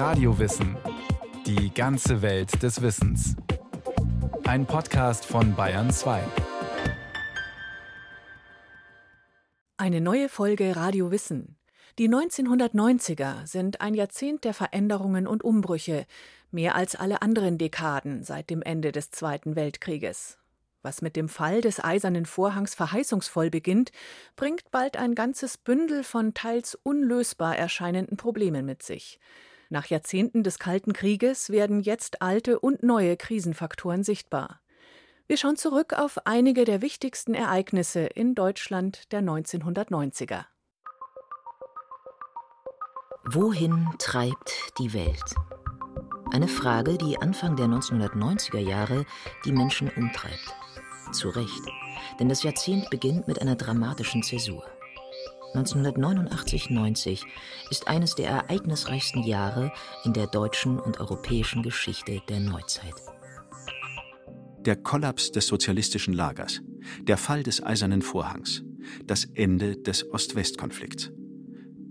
Radiowissen. Die ganze Welt des Wissens. Ein Podcast von Bayern 2. Eine neue Folge Radio Wissen. Die 1990er sind ein Jahrzehnt der Veränderungen und Umbrüche, mehr als alle anderen Dekaden seit dem Ende des Zweiten Weltkrieges. Was mit dem Fall des Eisernen Vorhangs verheißungsvoll beginnt, bringt bald ein ganzes Bündel von teils unlösbar erscheinenden Problemen mit sich. Nach Jahrzehnten des Kalten Krieges werden jetzt alte und neue Krisenfaktoren sichtbar. Wir schauen zurück auf einige der wichtigsten Ereignisse in Deutschland der 1990er. Wohin treibt die Welt? Eine Frage, die Anfang der 1990er Jahre die Menschen umtreibt. Zu Recht, denn das Jahrzehnt beginnt mit einer dramatischen Zäsur. 1989-90 ist eines der ereignisreichsten Jahre in der deutschen und europäischen Geschichte der Neuzeit. Der Kollaps des sozialistischen Lagers, der Fall des Eisernen Vorhangs, das Ende des Ost-West-Konflikts.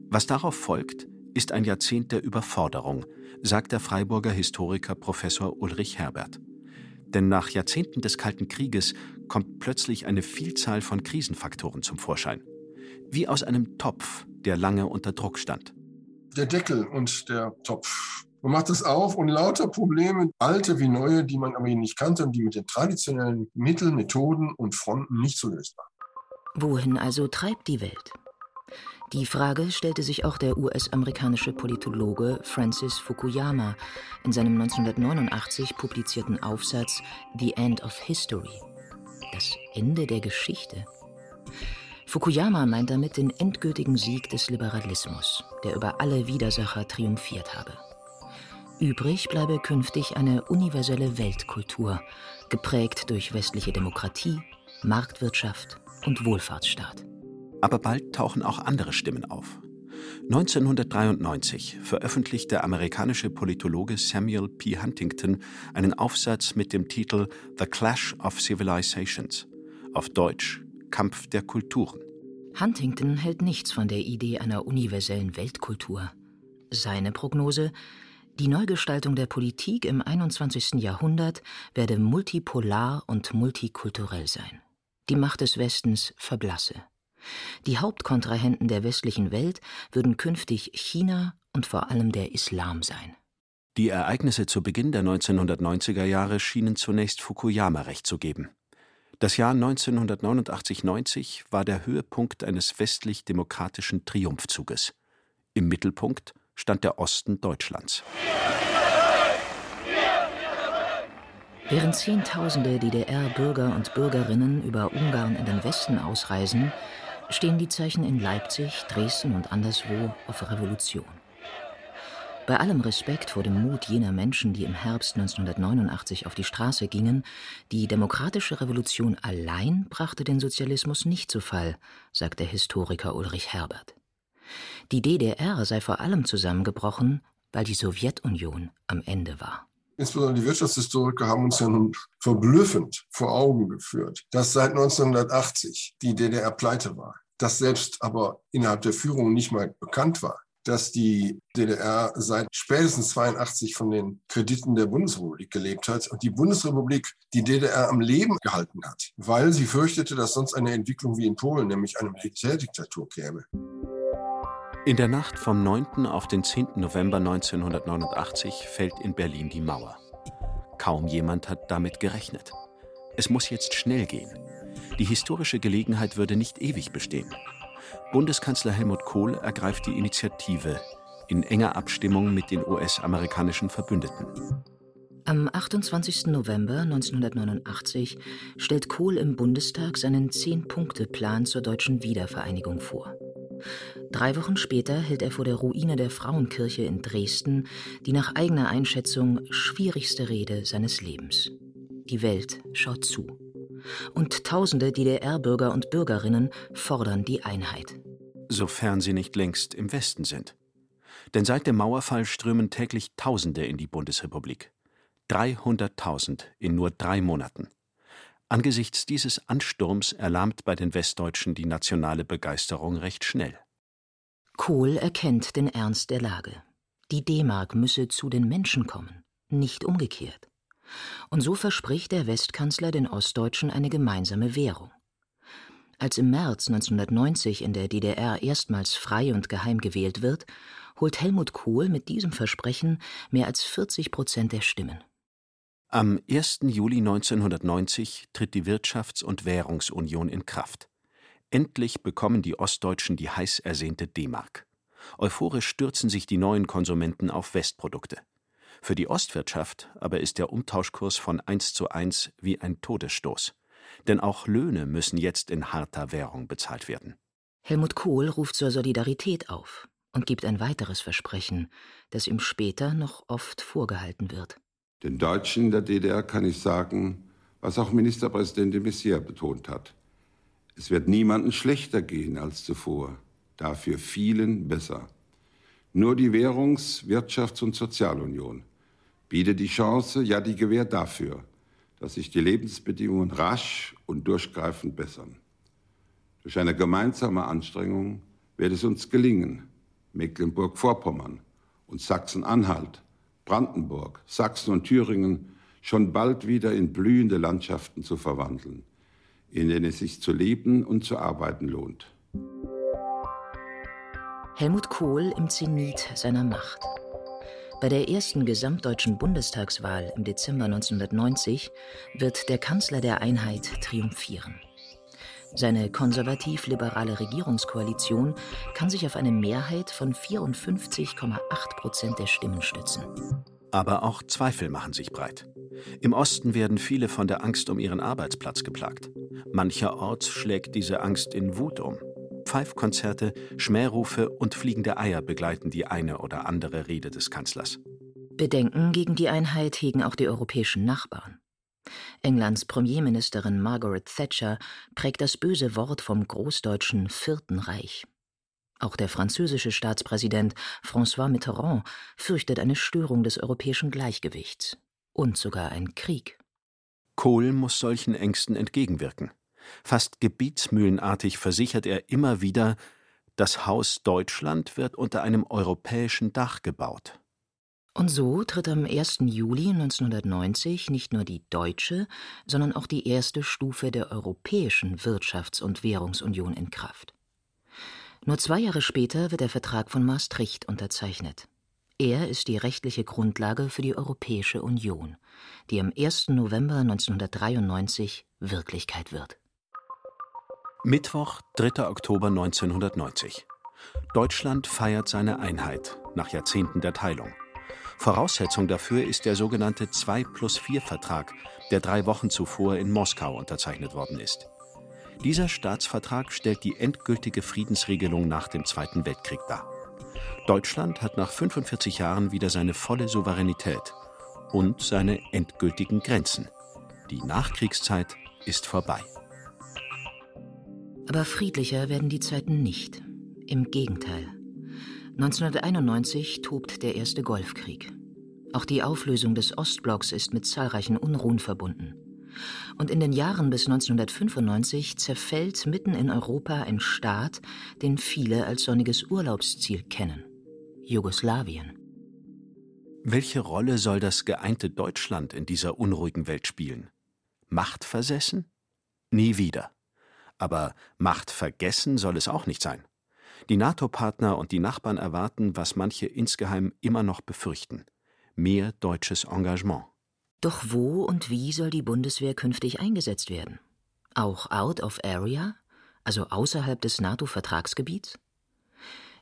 Was darauf folgt, ist ein Jahrzehnt der Überforderung, sagt der Freiburger Historiker Professor Ulrich Herbert. Denn nach Jahrzehnten des Kalten Krieges kommt plötzlich eine Vielzahl von Krisenfaktoren zum Vorschein wie aus einem Topf, der lange unter Druck stand. Der Deckel und der Topf. Man macht es auf und lauter Probleme, alte wie neue, die man aber nicht kannte und die mit den traditionellen Mitteln, Methoden und Fronten nicht so lösbar. Wohin also treibt die Welt? Die Frage stellte sich auch der US-amerikanische Politologe Francis Fukuyama in seinem 1989 publizierten Aufsatz The End of History. Das Ende der Geschichte. Fukuyama meint damit den endgültigen Sieg des Liberalismus, der über alle Widersacher triumphiert habe. Übrig bleibe künftig eine universelle Weltkultur, geprägt durch westliche Demokratie, Marktwirtschaft und Wohlfahrtsstaat. Aber bald tauchen auch andere Stimmen auf. 1993 veröffentlicht der amerikanische Politologe Samuel P. Huntington einen Aufsatz mit dem Titel The Clash of Civilizations, auf Deutsch Kampf der Kulturen. Huntington hält nichts von der Idee einer universellen Weltkultur. Seine Prognose die Neugestaltung der Politik im 21. Jahrhundert werde multipolar und multikulturell sein. Die Macht des Westens verblasse. Die Hauptkontrahenten der westlichen Welt würden künftig China und vor allem der Islam sein. Die Ereignisse zu Beginn der 1990er Jahre schienen zunächst Fukuyama recht zu geben. Das Jahr 1989-90 war der Höhepunkt eines westlich-demokratischen Triumphzuges. Im Mittelpunkt stand der Osten Deutschlands. Während Zehntausende DDR-Bürger und Bürgerinnen über Ungarn in den Westen ausreisen, stehen die Zeichen in Leipzig, Dresden und anderswo auf Revolution. Bei allem Respekt vor dem Mut jener Menschen, die im Herbst 1989 auf die Straße gingen, die demokratische Revolution allein brachte den Sozialismus nicht zu Fall, sagt der Historiker Ulrich Herbert. Die DDR sei vor allem zusammengebrochen, weil die Sowjetunion am Ende war. Insbesondere die Wirtschaftshistoriker haben uns ja nun verblüffend vor Augen geführt, dass seit 1980 die DDR pleite war, dass selbst aber innerhalb der Führung nicht mal bekannt war, dass die DDR seit spätestens 82 von den Krediten der Bundesrepublik gelebt hat und die Bundesrepublik die DDR am Leben gehalten hat, weil sie fürchtete, dass sonst eine Entwicklung wie in Polen, nämlich eine Militärdiktatur käme. In der Nacht vom 9. auf den 10. November 1989 fällt in Berlin die Mauer. Kaum jemand hat damit gerechnet. Es muss jetzt schnell gehen. Die historische Gelegenheit würde nicht ewig bestehen. Bundeskanzler Helmut Kohl ergreift die Initiative in enger Abstimmung mit den US-amerikanischen Verbündeten. Am 28. November 1989 stellt Kohl im Bundestag seinen Zehn-Punkte-Plan zur deutschen Wiedervereinigung vor. Drei Wochen später hält er vor der Ruine der Frauenkirche in Dresden die nach eigener Einschätzung schwierigste Rede seines Lebens. Die Welt schaut zu und tausende DDR-Bürger und Bürgerinnen fordern die Einheit. Sofern sie nicht längst im Westen sind. Denn seit dem Mauerfall strömen täglich Tausende in die Bundesrepublik. 300.000 in nur drei Monaten. Angesichts dieses Ansturms erlahmt bei den Westdeutschen die nationale Begeisterung recht schnell. Kohl erkennt den Ernst der Lage. Die D-Mark müsse zu den Menschen kommen, nicht umgekehrt. Und so verspricht der Westkanzler den Ostdeutschen eine gemeinsame Währung. Als im März 1990 in der DDR erstmals frei und geheim gewählt wird, holt Helmut Kohl mit diesem Versprechen mehr als 40 Prozent der Stimmen. Am 1. Juli 1990 tritt die Wirtschafts- und Währungsunion in Kraft. Endlich bekommen die Ostdeutschen die heiß ersehnte D-Mark. Euphorisch stürzen sich die neuen Konsumenten auf Westprodukte. Für die Ostwirtschaft aber ist der Umtauschkurs von 1 zu 1 wie ein Todesstoß. Denn auch Löhne müssen jetzt in harter Währung bezahlt werden. Helmut Kohl ruft zur Solidarität auf und gibt ein weiteres Versprechen, das ihm später noch oft vorgehalten wird. Den Deutschen in der DDR kann ich sagen, was auch Ministerpräsident de Maizière betont hat. Es wird niemandem schlechter gehen als zuvor, dafür vielen besser. Nur die Währungs-, Wirtschafts- und Sozialunion bietet die Chance, ja die Gewähr dafür, dass sich die Lebensbedingungen rasch und durchgreifend bessern. Durch eine gemeinsame Anstrengung wird es uns gelingen, Mecklenburg-Vorpommern und Sachsen-Anhalt, Brandenburg, Sachsen und Thüringen schon bald wieder in blühende Landschaften zu verwandeln, in denen es sich zu leben und zu arbeiten lohnt. Helmut Kohl im Zenit seiner Macht. Bei der ersten gesamtdeutschen Bundestagswahl im Dezember 1990 wird der Kanzler der Einheit triumphieren. Seine konservativ-liberale Regierungskoalition kann sich auf eine Mehrheit von 54,8 Prozent der Stimmen stützen. Aber auch Zweifel machen sich breit. Im Osten werden viele von der Angst um ihren Arbeitsplatz geplagt. Mancherorts schlägt diese Angst in Wut um. Pfeifkonzerte, Schmährufe und fliegende Eier begleiten die eine oder andere Rede des Kanzlers. Bedenken gegen die Einheit hegen auch die europäischen Nachbarn. Englands Premierministerin Margaret Thatcher prägt das böse Wort vom großdeutschen Vierten Reich. Auch der französische Staatspräsident François Mitterrand fürchtet eine Störung des europäischen Gleichgewichts und sogar einen Krieg. Kohl muss solchen Ängsten entgegenwirken. Fast gebietsmühlenartig versichert er immer wieder, das Haus Deutschland wird unter einem europäischen Dach gebaut. Und so tritt am 1. Juli 1990 nicht nur die deutsche, sondern auch die erste Stufe der Europäischen Wirtschafts- und Währungsunion in Kraft. Nur zwei Jahre später wird der Vertrag von Maastricht unterzeichnet. Er ist die rechtliche Grundlage für die Europäische Union, die am 1. November 1993 Wirklichkeit wird. Mittwoch, 3. Oktober 1990. Deutschland feiert seine Einheit nach Jahrzehnten der Teilung. Voraussetzung dafür ist der sogenannte 2 plus 4 Vertrag, der drei Wochen zuvor in Moskau unterzeichnet worden ist. Dieser Staatsvertrag stellt die endgültige Friedensregelung nach dem Zweiten Weltkrieg dar. Deutschland hat nach 45 Jahren wieder seine volle Souveränität und seine endgültigen Grenzen. Die Nachkriegszeit ist vorbei. Aber friedlicher werden die Zeiten nicht. Im Gegenteil. 1991 tobt der erste Golfkrieg. Auch die Auflösung des Ostblocks ist mit zahlreichen Unruhen verbunden. Und in den Jahren bis 1995 zerfällt mitten in Europa ein Staat, den viele als sonniges Urlaubsziel kennen. Jugoslawien. Welche Rolle soll das geeinte Deutschland in dieser unruhigen Welt spielen? Macht versessen? Nie wieder. Aber Macht vergessen soll es auch nicht sein. Die NATO-Partner und die Nachbarn erwarten, was manche insgeheim immer noch befürchten: mehr deutsches Engagement. Doch wo und wie soll die Bundeswehr künftig eingesetzt werden? Auch out of area, also außerhalb des NATO-Vertragsgebiets?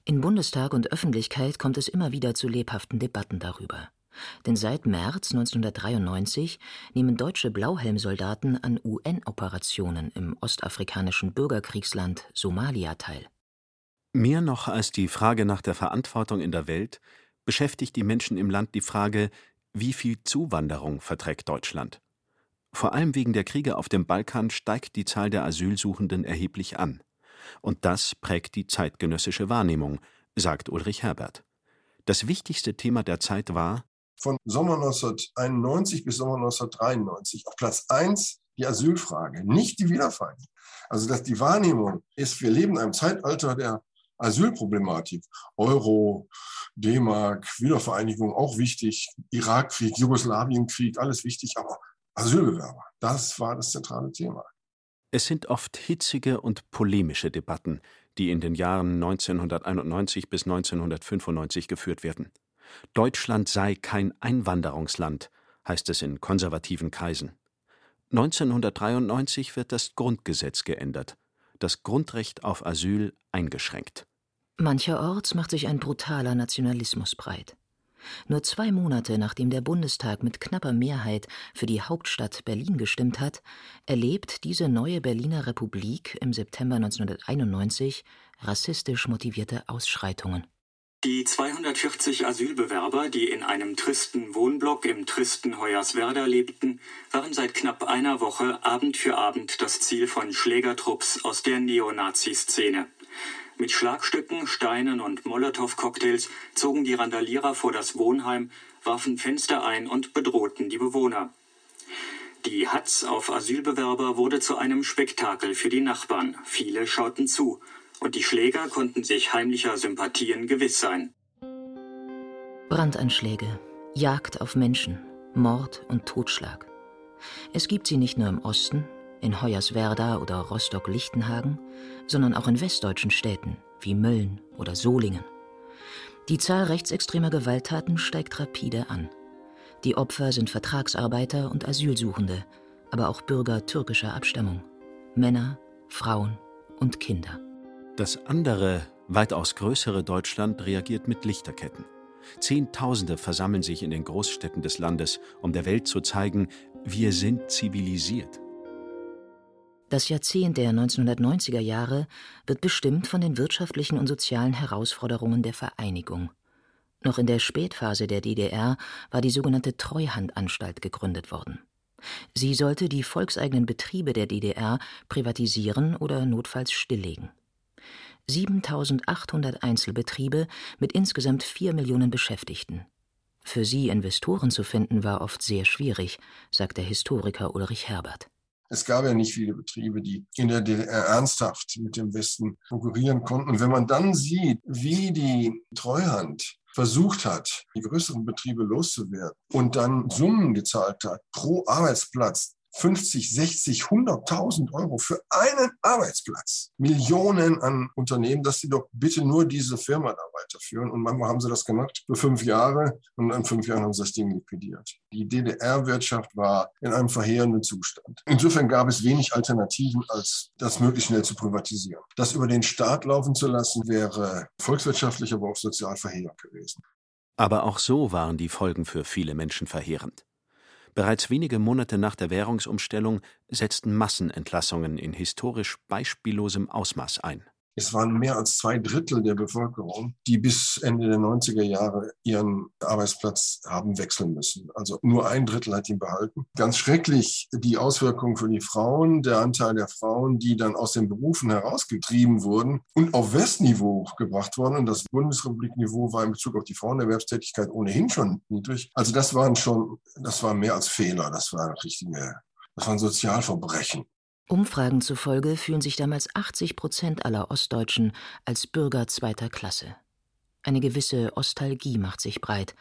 In Bundestag und Öffentlichkeit kommt es immer wieder zu lebhaften Debatten darüber. Denn seit März 1993 nehmen deutsche Blauhelmsoldaten an UN-Operationen im ostafrikanischen Bürgerkriegsland Somalia teil. Mehr noch als die Frage nach der Verantwortung in der Welt beschäftigt die Menschen im Land die Frage, wie viel Zuwanderung verträgt Deutschland? Vor allem wegen der Kriege auf dem Balkan steigt die Zahl der Asylsuchenden erheblich an. Und das prägt die zeitgenössische Wahrnehmung, sagt Ulrich Herbert. Das wichtigste Thema der Zeit war von Sommer 1991 bis Sommer 1993 auf Platz 1 die Asylfrage, nicht die Wiedervereinigung. Also dass die Wahrnehmung ist, wir leben in einem Zeitalter der Asylproblematik. Euro, D-Mark, Wiedervereinigung auch wichtig, Irakkrieg, Jugoslawienkrieg, alles wichtig, aber Asylbewerber, das war das zentrale Thema. Es sind oft hitzige und polemische Debatten, die in den Jahren 1991 bis 1995 geführt werden. Deutschland sei kein Einwanderungsland, heißt es in konservativen Kreisen. 1993 wird das Grundgesetz geändert, das Grundrecht auf Asyl eingeschränkt. Mancherorts macht sich ein brutaler Nationalismus breit. Nur zwei Monate nachdem der Bundestag mit knapper Mehrheit für die Hauptstadt Berlin gestimmt hat, erlebt diese neue Berliner Republik im September 1991 rassistisch motivierte Ausschreitungen. Die 240 Asylbewerber, die in einem tristen Wohnblock im tristen Hoyerswerda lebten, waren seit knapp einer Woche Abend für Abend das Ziel von Schlägertrupps aus der Neonazi-Szene. Mit Schlagstücken, Steinen und Molotow-Cocktails zogen die Randalierer vor das Wohnheim, warfen Fenster ein und bedrohten die Bewohner. Die Hatz auf Asylbewerber wurde zu einem Spektakel für die Nachbarn. Viele schauten zu und die Schläger konnten sich heimlicher Sympathien gewiss sein. Brandanschläge, Jagd auf Menschen, Mord und Totschlag. Es gibt sie nicht nur im Osten, in Hoyerswerda oder Rostock-Lichtenhagen, sondern auch in westdeutschen Städten wie Mölln oder Solingen. Die Zahl rechtsextremer Gewalttaten steigt rapide an. Die Opfer sind Vertragsarbeiter und Asylsuchende, aber auch Bürger türkischer Abstammung, Männer, Frauen und Kinder. Das andere, weitaus größere Deutschland reagiert mit Lichterketten. Zehntausende versammeln sich in den Großstädten des Landes, um der Welt zu zeigen, wir sind zivilisiert. Das Jahrzehnt der 1990er Jahre wird bestimmt von den wirtschaftlichen und sozialen Herausforderungen der Vereinigung. Noch in der Spätphase der DDR war die sogenannte Treuhandanstalt gegründet worden. Sie sollte die volkseigenen Betriebe der DDR privatisieren oder notfalls stilllegen. 7800 Einzelbetriebe mit insgesamt 4 Millionen Beschäftigten. Für sie Investoren zu finden war oft sehr schwierig, sagt der Historiker Ulrich Herbert. Es gab ja nicht viele Betriebe, die in der DDR ernsthaft mit dem Westen konkurrieren konnten. Und wenn man dann sieht, wie die Treuhand versucht hat, die größeren Betriebe loszuwerden und dann Summen gezahlt hat pro Arbeitsplatz, 50, 60, 100.000 Euro für einen Arbeitsplatz. Millionen an Unternehmen, dass sie doch bitte nur diese Firma da weiterführen. Und manchmal haben sie das gemacht für fünf Jahre und in fünf Jahren haben sie das Ding liquidiert. Die DDR-Wirtschaft war in einem verheerenden Zustand. Insofern gab es wenig Alternativen, als das möglichst schnell zu privatisieren. Das über den Staat laufen zu lassen, wäre volkswirtschaftlich, aber auch sozial verheerend gewesen. Aber auch so waren die Folgen für viele Menschen verheerend. Bereits wenige Monate nach der Währungsumstellung setzten Massenentlassungen in historisch beispiellosem Ausmaß ein es waren mehr als zwei Drittel der Bevölkerung, die bis Ende der 90er Jahre ihren Arbeitsplatz haben wechseln müssen. Also nur ein Drittel hat ihn behalten. Ganz schrecklich die Auswirkungen für die Frauen, der Anteil der Frauen, die dann aus den Berufen herausgetrieben wurden und auf Westniveau gebracht wurden. Und das Bundesrepublikniveau war in Bezug auf die Frauenerwerbstätigkeit ohnehin schon niedrig. Also das waren schon, das war mehr als Fehler. Das war richtige, das waren Sozialverbrechen. Umfragen zufolge fühlen sich damals 80 Prozent aller Ostdeutschen als Bürger zweiter Klasse. Eine gewisse Ostalgie macht sich breit,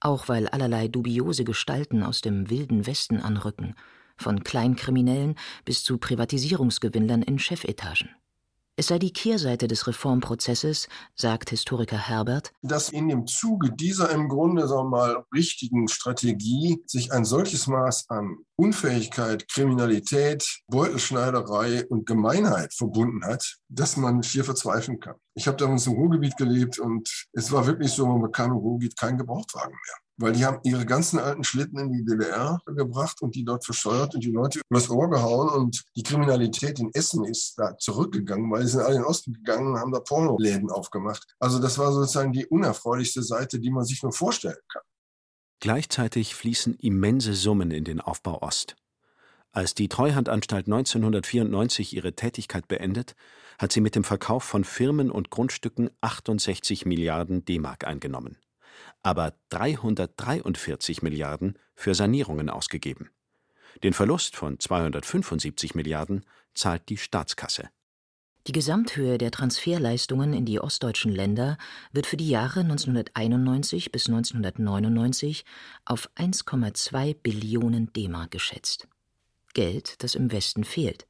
auch weil allerlei dubiose Gestalten aus dem wilden Westen anrücken, von Kleinkriminellen bis zu Privatisierungsgewinnlern in Chefetagen. Es sei die Kehrseite des Reformprozesses, sagt Historiker Herbert, dass in dem Zuge dieser im Grunde sagen wir mal richtigen Strategie sich ein solches Maß an Unfähigkeit, Kriminalität, Beutelschneiderei und Gemeinheit verbunden hat, dass man schier verzweifeln kann. Ich habe damals im Ruhrgebiet gelebt und es war wirklich so, man bekam im Ruhrgebiet keinen Gebrauchtwagen mehr weil die haben ihre ganzen alten Schlitten in die DDR gebracht und die dort verscheuert und die Leute übers Ohr gehauen und die Kriminalität in Essen ist da zurückgegangen, weil sie sind alle in den Osten gegangen und haben da Pornoläden aufgemacht. Also das war sozusagen die unerfreulichste Seite, die man sich nur vorstellen kann. Gleichzeitig fließen immense Summen in den Aufbau Ost. Als die Treuhandanstalt 1994 ihre Tätigkeit beendet, hat sie mit dem Verkauf von Firmen und Grundstücken 68 Milliarden D-Mark eingenommen aber 343 Milliarden für Sanierungen ausgegeben. Den Verlust von 275 Milliarden zahlt die Staatskasse. Die Gesamthöhe der Transferleistungen in die ostdeutschen Länder wird für die Jahre 1991 bis 1999 auf 1,2 Billionen D-Mark geschätzt. Geld, das im Westen fehlt,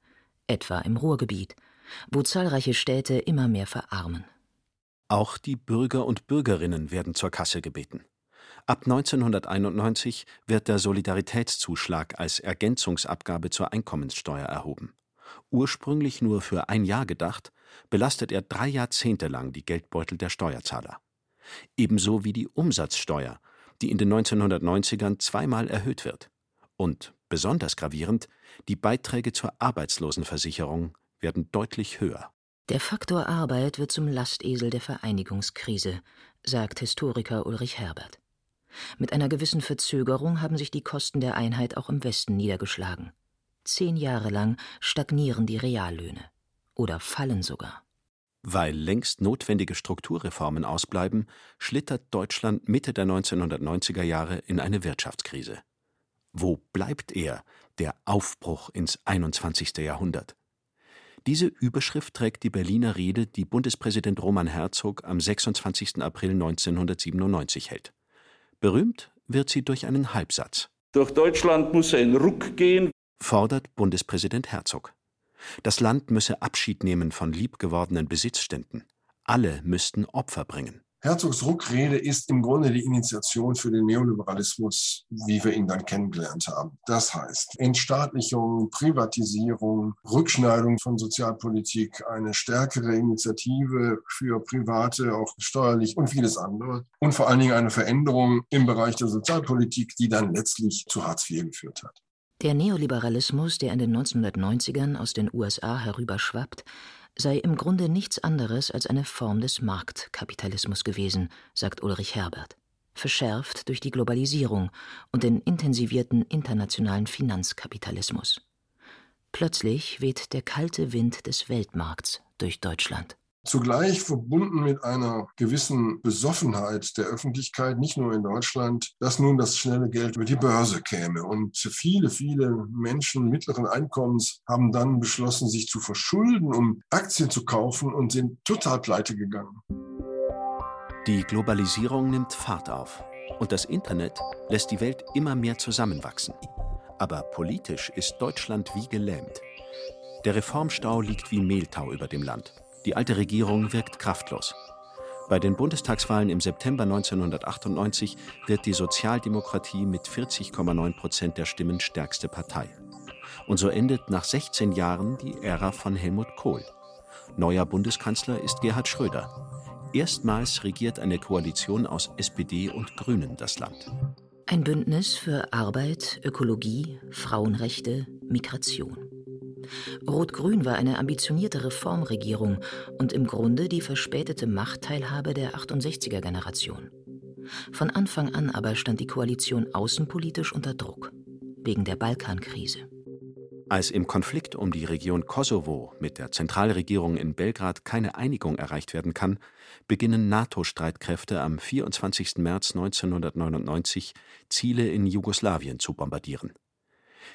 etwa im Ruhrgebiet, wo zahlreiche Städte immer mehr verarmen. Auch die Bürger und Bürgerinnen werden zur Kasse gebeten. Ab 1991 wird der Solidaritätszuschlag als Ergänzungsabgabe zur Einkommenssteuer erhoben. Ursprünglich nur für ein Jahr gedacht, belastet er drei Jahrzehnte lang die Geldbeutel der Steuerzahler. Ebenso wie die Umsatzsteuer, die in den 1990ern zweimal erhöht wird. Und besonders gravierend, die Beiträge zur Arbeitslosenversicherung werden deutlich höher. Der Faktor Arbeit wird zum Lastesel der Vereinigungskrise, sagt Historiker Ulrich Herbert. Mit einer gewissen Verzögerung haben sich die Kosten der Einheit auch im Westen niedergeschlagen. Zehn Jahre lang stagnieren die Reallöhne oder fallen sogar. Weil längst notwendige Strukturreformen ausbleiben, schlittert Deutschland Mitte der 1990er Jahre in eine Wirtschaftskrise. Wo bleibt er, der Aufbruch ins 21. Jahrhundert? Diese Überschrift trägt die Berliner Rede, die Bundespräsident Roman Herzog am 26. April 1997 hält. Berühmt wird sie durch einen Halbsatz. Durch Deutschland muss ein Ruck gehen, fordert Bundespräsident Herzog. Das Land müsse Abschied nehmen von liebgewordenen Besitzständen. Alle müssten Opfer bringen. Herzogs Ruckrede ist im Grunde die Initiation für den Neoliberalismus, wie wir ihn dann kennengelernt haben. Das heißt Entstaatlichung, Privatisierung, Rückschneidung von Sozialpolitik, eine stärkere Initiative für Private, auch steuerlich und vieles andere. Und vor allen Dingen eine Veränderung im Bereich der Sozialpolitik, die dann letztlich zu Hartz IV geführt hat. Der Neoliberalismus, der in den 1990ern aus den USA herüberschwappt, sei im Grunde nichts anderes als eine Form des Marktkapitalismus gewesen, sagt Ulrich Herbert, verschärft durch die Globalisierung und den intensivierten internationalen Finanzkapitalismus. Plötzlich weht der kalte Wind des Weltmarkts durch Deutschland zugleich verbunden mit einer gewissen Besoffenheit der Öffentlichkeit, nicht nur in Deutschland, dass nun das schnelle Geld über die Börse käme. Und viele, viele Menschen mittleren Einkommens haben dann beschlossen, sich zu verschulden, um Aktien zu kaufen und sind total pleite gegangen. Die Globalisierung nimmt Fahrt auf und das Internet lässt die Welt immer mehr zusammenwachsen. Aber politisch ist Deutschland wie gelähmt. Der Reformstau liegt wie Mehltau über dem Land. Die alte Regierung wirkt kraftlos. Bei den Bundestagswahlen im September 1998 wird die Sozialdemokratie mit 40,9 Prozent der Stimmen stärkste Partei. Und so endet nach 16 Jahren die Ära von Helmut Kohl. Neuer Bundeskanzler ist Gerhard Schröder. Erstmals regiert eine Koalition aus SPD und Grünen das Land. Ein Bündnis für Arbeit, Ökologie, Frauenrechte, Migration. Rot-Grün war eine ambitionierte Reformregierung und im Grunde die verspätete Machtteilhabe der 68er-Generation. Von Anfang an aber stand die Koalition außenpolitisch unter Druck, wegen der Balkankrise. Als im Konflikt um die Region Kosovo mit der Zentralregierung in Belgrad keine Einigung erreicht werden kann, beginnen NATO-Streitkräfte am 24. März 1999 Ziele in Jugoslawien zu bombardieren.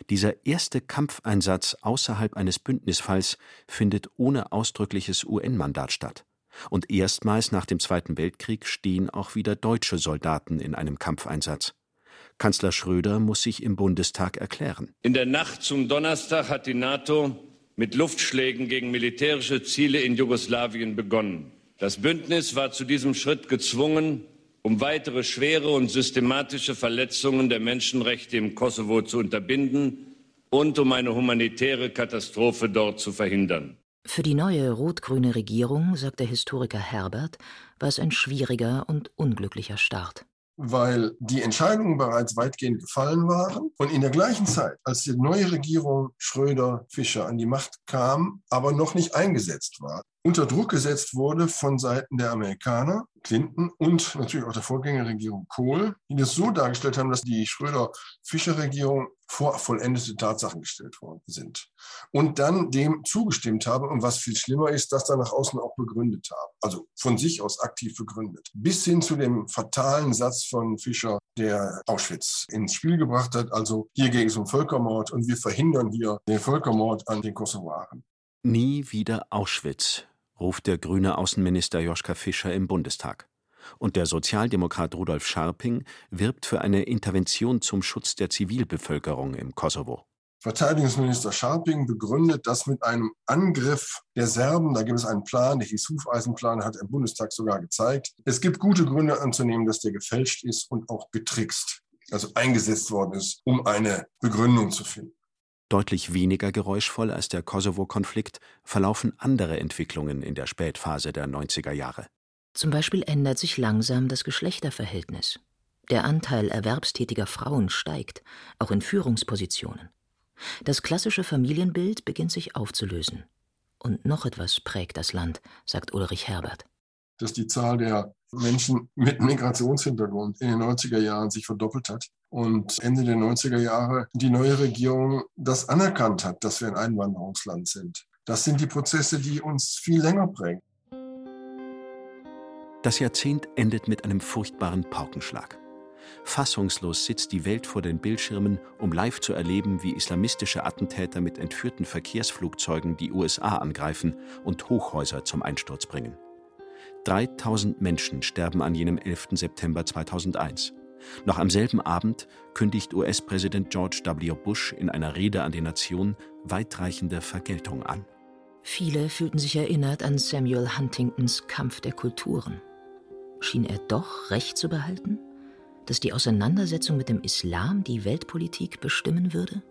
Dieser erste Kampfeinsatz außerhalb eines Bündnisfalls findet ohne ausdrückliches UN-Mandat statt. Und erstmals nach dem Zweiten Weltkrieg stehen auch wieder deutsche Soldaten in einem Kampfeinsatz. Kanzler Schröder muss sich im Bundestag erklären. In der Nacht zum Donnerstag hat die NATO mit Luftschlägen gegen militärische Ziele in Jugoslawien begonnen. Das Bündnis war zu diesem Schritt gezwungen, um weitere schwere und systematische Verletzungen der Menschenrechte im Kosovo zu unterbinden und um eine humanitäre Katastrophe dort zu verhindern. Für die neue rot-grüne Regierung, sagt der Historiker Herbert, war es ein schwieriger und unglücklicher Start weil die Entscheidungen bereits weitgehend gefallen waren und in der gleichen Zeit, als die neue Regierung Schröder-Fischer an die Macht kam, aber noch nicht eingesetzt war, unter Druck gesetzt wurde von Seiten der Amerikaner, Clinton und natürlich auch der Vorgängerregierung Kohl, die das so dargestellt haben, dass die Schröder-Fischer-Regierung vor vollendete Tatsachen gestellt worden sind. Und dann dem zugestimmt haben und was viel schlimmer ist, das dann nach außen auch begründet haben. Also von sich aus aktiv begründet. Bis hin zu dem fatalen Satz von Fischer, der Auschwitz ins Spiel gebracht hat. Also hier geht es um Völkermord und wir verhindern hier den Völkermord an den Kosovaren. Nie wieder Auschwitz, ruft der grüne Außenminister Joschka Fischer im Bundestag. Und der Sozialdemokrat Rudolf Scharping wirbt für eine Intervention zum Schutz der Zivilbevölkerung im Kosovo. Verteidigungsminister Scharping begründet das mit einem Angriff der Serben. Da gibt es einen Plan, der hieß Hufeisenplan, hat der Bundestag sogar gezeigt. Es gibt gute Gründe anzunehmen, dass der gefälscht ist und auch getrickst, also eingesetzt worden ist, um eine Begründung zu finden. Deutlich weniger geräuschvoll als der Kosovo-Konflikt verlaufen andere Entwicklungen in der Spätphase der 90er Jahre. Zum Beispiel ändert sich langsam das Geschlechterverhältnis. Der Anteil erwerbstätiger Frauen steigt, auch in Führungspositionen. Das klassische Familienbild beginnt sich aufzulösen. Und noch etwas prägt das Land, sagt Ulrich Herbert. Dass die Zahl der Menschen mit Migrationshintergrund in den 90er Jahren sich verdoppelt hat und Ende der 90er Jahre die neue Regierung das anerkannt hat, dass wir ein Einwanderungsland sind. Das sind die Prozesse, die uns viel länger prägen. Das Jahrzehnt endet mit einem furchtbaren Paukenschlag. Fassungslos sitzt die Welt vor den Bildschirmen, um live zu erleben, wie islamistische Attentäter mit entführten Verkehrsflugzeugen die USA angreifen und Hochhäuser zum Einsturz bringen. 3000 Menschen sterben an jenem 11. September 2001. Noch am selben Abend kündigt US-Präsident George W. Bush in einer Rede an die Nation weitreichende Vergeltung an. Viele fühlten sich erinnert an Samuel Huntingtons Kampf der Kulturen. Schien er doch Recht zu behalten? dass die Auseinandersetzung mit dem Islam die Weltpolitik bestimmen würde?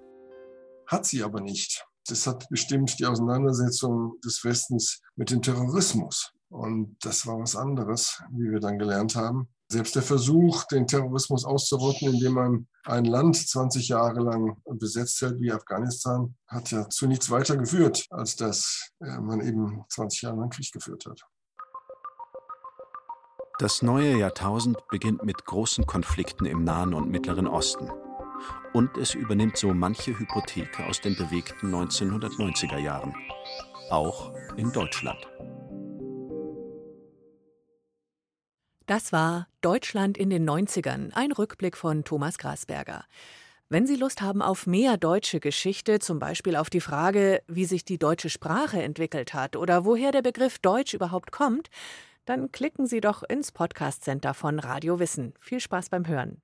Hat sie aber nicht. Das hat bestimmt die Auseinandersetzung des Westens mit dem Terrorismus. Und das war was anderes, wie wir dann gelernt haben. Selbst der Versuch, den Terrorismus auszurotten, indem man ein Land 20 Jahre lang besetzt hält wie Afghanistan, hat ja zu nichts weiter geführt, als dass äh, man eben 20 Jahre lang Krieg geführt hat. Das neue Jahrtausend beginnt mit großen Konflikten im Nahen und Mittleren Osten. Und es übernimmt so manche Hypothek aus den bewegten 1990er Jahren. Auch in Deutschland. Das war Deutschland in den 90ern, ein Rückblick von Thomas Grasberger. Wenn Sie Lust haben auf mehr deutsche Geschichte, zum Beispiel auf die Frage, wie sich die deutsche Sprache entwickelt hat oder woher der Begriff Deutsch überhaupt kommt, dann klicken Sie doch ins Podcast Center von Radio Wissen. Viel Spaß beim Hören.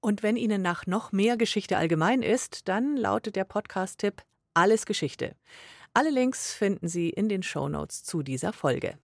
Und wenn Ihnen nach noch mehr Geschichte allgemein ist, dann lautet der Podcast-Tipp Alles Geschichte. Alle Links finden Sie in den Shownotes zu dieser Folge.